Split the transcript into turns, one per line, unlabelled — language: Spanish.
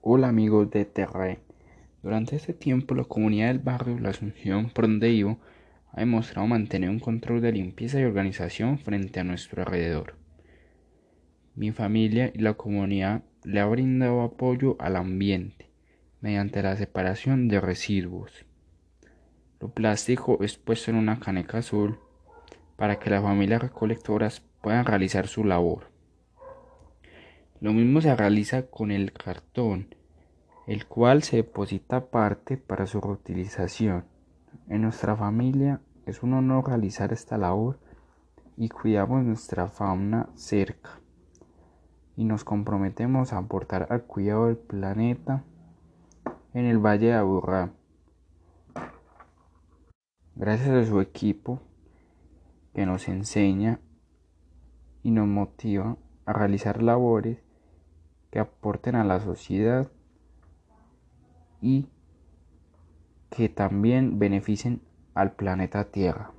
Hola amigos de Terrae. Durante este tiempo la comunidad del barrio La Asunción, por donde vivo, ha demostrado mantener un control de limpieza y organización frente a nuestro alrededor. Mi familia y la comunidad le ha brindado apoyo al ambiente mediante la separación de residuos. Lo plástico es puesto en una caneca azul para que las familias recolectoras puedan realizar su labor. Lo mismo se realiza con el cartón, el cual se deposita aparte para su reutilización. En nuestra familia es un honor realizar esta labor y cuidamos nuestra fauna cerca y nos comprometemos a aportar al cuidado del planeta en el Valle de Aburrá. Gracias a su equipo que nos enseña y nos motiva a realizar labores que aporten a la sociedad y que también beneficien al planeta Tierra.